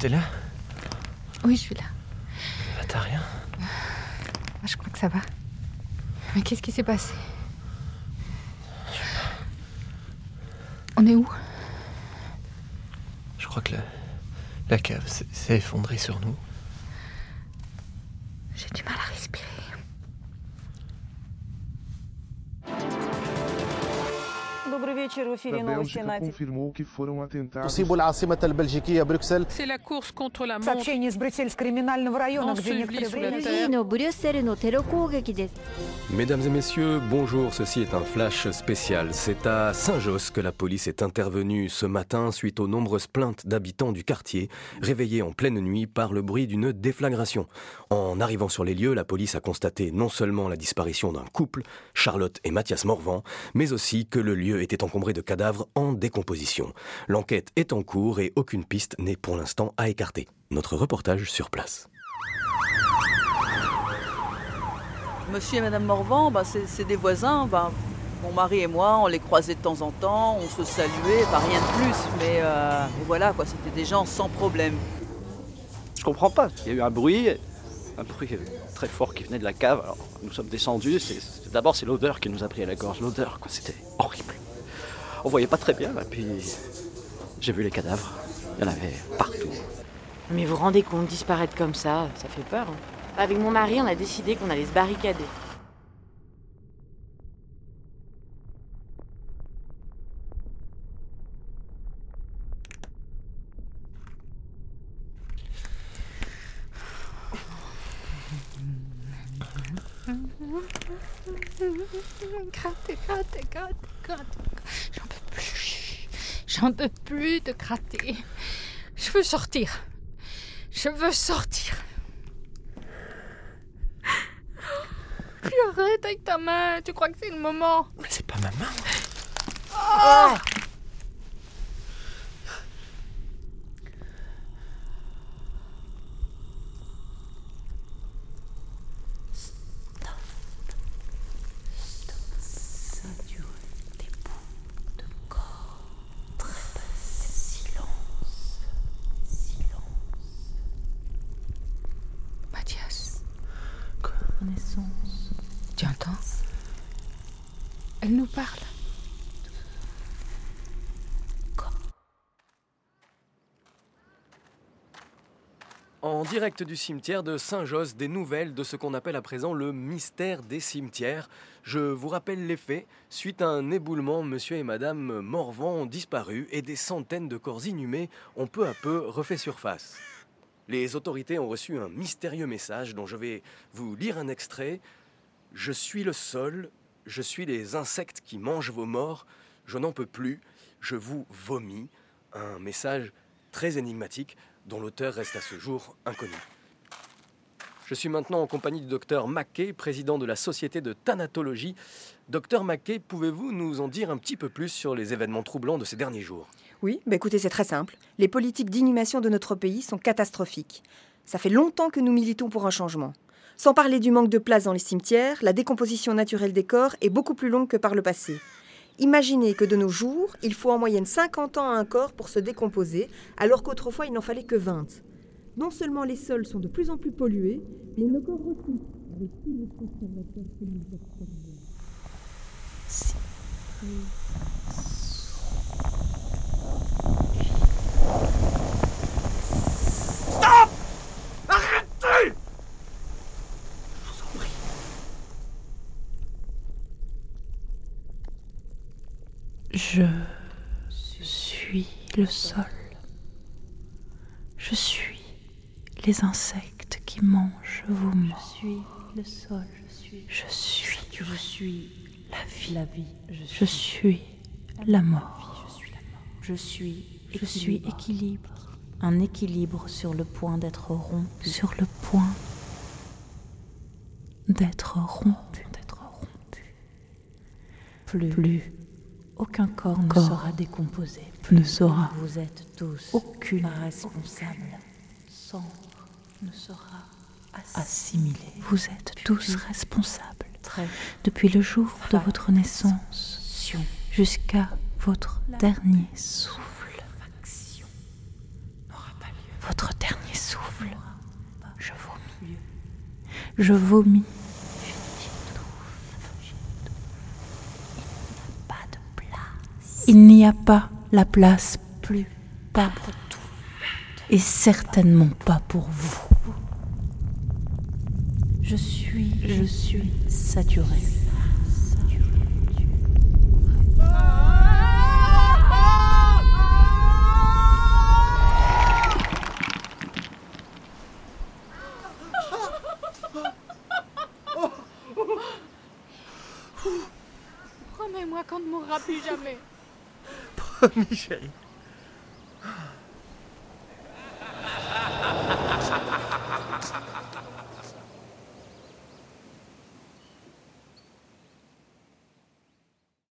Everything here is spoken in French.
T'es là? Oui, je suis là. Bah, T'as rien Ah, Je crois que ça va. Mais qu'est-ce qui s'est passé? On est où? Je crois que la, la cave s'est effondrée sur nous. J'ai du mal вечір у ефірі новості нації. Сообщение из Брюссель криминального района, где некоторое время... Mesdames et messieurs, bonjour. Ceci est un flash spécial. C'est à Saint-Josse que la police est intervenue ce matin suite aux nombreuses plaintes d'habitants du quartier réveillés en pleine nuit par le bruit d'une déflagration. En arrivant sur les lieux, la police a constaté non seulement la disparition d'un couple, Charlotte et Mathias Morvan, mais aussi que le lieu était en encombré de cadavres en décomposition. L'enquête est en cours et aucune piste n'est pour l'instant à écarter. Notre reportage sur place. Monsieur et Madame Morvan, bah, c'est c'est des voisins. bah, mon mari et moi, on les croisait de temps en temps, on se saluait, bah, rien de plus. Mais, euh, mais voilà, quoi, c'était des gens sans problème. Je comprends pas. Il y a eu un bruit, un bruit très fort qui venait de la cave. Alors, nous sommes descendus. c'est- c'est- D'abord, c'est l'odeur qui nous a pris à la gorge. L'odeur, quoi, c'était horrible. On voyait pas très bien. Et puis, j'ai vu les cadavres. Il y en avait partout. Mais vous vous rendez compte, disparaître comme ça, ça fait peur. hein. Avec mon mari, on a décidé qu'on allait se barricader. J'en peux plus. De gratter. Je veux sortir. Je veux sortir. Puis arrête avec ta main. Tu crois que c'est le moment? Mais c'est pas ma main Mathias, Renaissance tu entends? Elle nous parle. En direct du cimetière de Saint-Josse, des nouvelles de ce qu'on appelle à présent le mystère des cimetières. Je vous rappelle les faits. Suite à un éboulement, monsieur et madame Morvan ont disparu et des centaines de corps inhumés ont peu à peu refait surface. Les autorités ont reçu un mystérieux message dont je vais vous lire un extrait. Je suis le sol, je suis les insectes qui mangent vos morts, je n'en peux plus, je vous vomis. Un message très énigmatique dont l'auteur reste à ce jour inconnu. Je suis maintenant en compagnie du docteur Mackay, président de la Société de Thanatologie. Docteur Mackay, pouvez-vous nous en dire un petit peu plus sur les événements troublants de ces derniers jours? Oui, bah écoutez, c'est très simple. Les politiques d'inhumation de notre pays sont catastrophiques. Ça fait longtemps que nous militons pour un changement. Sans parler du manque de place dans les cimetières, la décomposition naturelle des corps est beaucoup plus longue que par le passé. Imaginez que de nos jours, il faut en moyenne 50 ans à un corps pour se décomposer, alors qu'autrefois il n'en fallait que 20. Non seulement les sols sont de plus en plus pollués, mais nos corps aussi. avec tous. Je suis le sol. Je suis les insectes qui mangent vos morts. Je suis le sol. Je suis Je suis la vie. la vie. Je suis la mort. Je suis Je suis équilibre. Un équilibre sur le point d'être rond. Sur le point d'être rompu. D'être rompu. Plus, Plus aucun corps, ne sera décomposé. Ne sera. Vous êtes tous aucune responsable. Ne sera assimilé. Vous êtes tous responsables. Depuis le jour de votre naissance jusqu'à votre dernier souffle. Votre dernier souffle. Je vomis. Je vomis n'y a pas la place plus pas et certainement pas pour vous. Je suis, je suis saturée. Promets-moi qu'on ne mourra plus jamais. nome, gente.